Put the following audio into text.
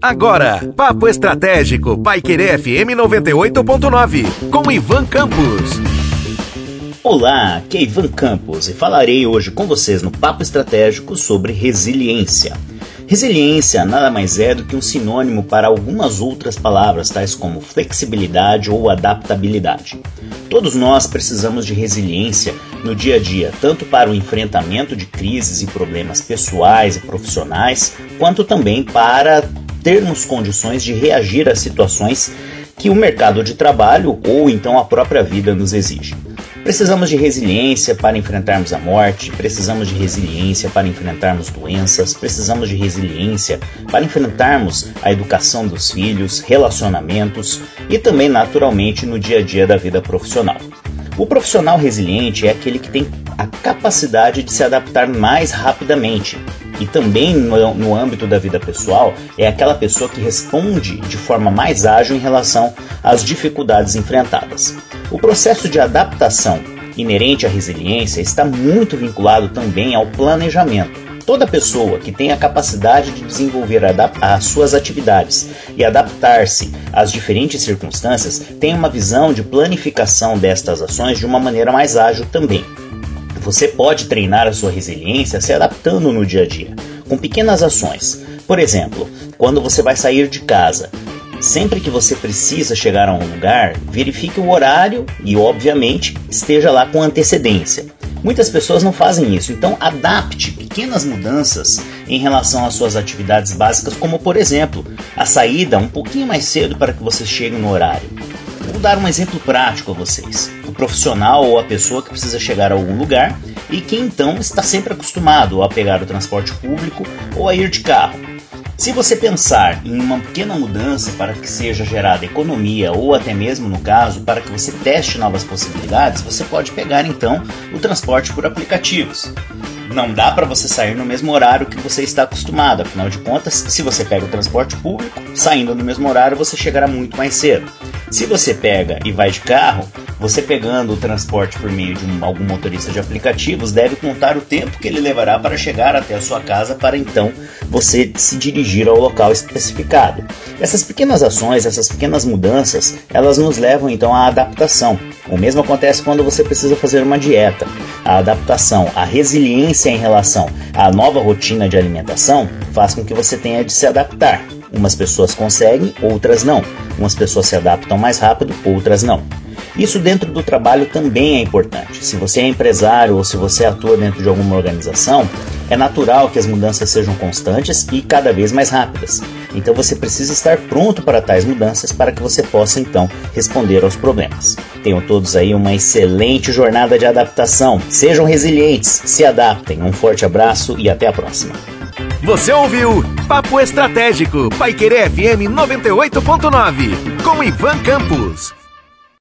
Agora, Papo Estratégico, Paiquerê FM 98.9, com Ivan Campos. Olá, aqui é Ivan Campos e falarei hoje com vocês no Papo Estratégico sobre resiliência. Resiliência nada mais é do que um sinônimo para algumas outras palavras, tais como flexibilidade ou adaptabilidade. Todos nós precisamos de resiliência no dia a dia, tanto para o enfrentamento de crises e problemas pessoais e profissionais, quanto também para termos condições de reagir a situações que o mercado de trabalho ou então a própria vida nos exige. Precisamos de resiliência para enfrentarmos a morte, precisamos de resiliência para enfrentarmos doenças, precisamos de resiliência para enfrentarmos a educação dos filhos, relacionamentos e também, naturalmente, no dia a dia da vida profissional. O profissional resiliente é aquele que tem a capacidade de se adaptar mais rapidamente. E também no, no, âmbito da vida pessoal, é aquela pessoa que responde de forma mais ágil em relação às dificuldades enfrentadas. O processo de adaptação inerente à resiliência está muito vinculado também ao planejamento. Toda pessoa que tem a capacidade de desenvolver as suas atividades e adaptar-se às diferentes circunstâncias tem uma visão de planificação destas ações de uma maneira mais ágil também. Você pode treinar a sua resiliência se adaptando no dia a dia, com pequenas ações. Por exemplo, quando você vai sair de casa, Sempre que você precisa chegar a um lugar, verifique o horário e, obviamente, esteja lá com antecedência. Muitas pessoas não fazem isso, então adapte pequenas mudanças em relação às suas atividades básicas, como por exemplo, a saída um pouquinho mais cedo para que você chegue no horário. Vou dar um exemplo prático a vocês. Profissional ou a pessoa que precisa chegar a algum lugar e que então está sempre acostumado a pegar o transporte público ou a ir de carro. Se você pensar em uma pequena mudança para que seja gerada economia ou até mesmo no caso para que você teste novas possibilidades, você pode pegar então o transporte por aplicativos. Não dá para você sair no mesmo horário que você está acostumado, afinal de contas, se você pega o transporte público, saindo no mesmo horário você chegará muito mais cedo. Se você pega e vai de carro, você pegando o transporte por meio de um, algum motorista de aplicativos deve contar o tempo que ele levará para chegar até a sua casa para então você se dirigir ao local especificado. Essas pequenas ações, essas pequenas mudanças, elas nos levam então à adaptação. O mesmo acontece quando você precisa fazer uma dieta. A adaptação, a resiliência em relação à nova rotina de alimentação faz com que você tenha de se adaptar. Umas pessoas conseguem, outras não. Umas pessoas se adaptam mais rápido, outras não. Isso dentro do trabalho também é importante. Se você é empresário ou se você atua dentro de alguma organização, é natural que as mudanças sejam constantes e cada vez mais rápidas. Então você precisa estar pronto para tais mudanças para que você possa então responder aos problemas. Tenham todos aí uma excelente jornada de adaptação. Sejam resilientes, se adaptem. Um forte abraço e até a próxima. Você ouviu Papo Estratégico, Paiquerê FM 98.9, com Ivan Campos.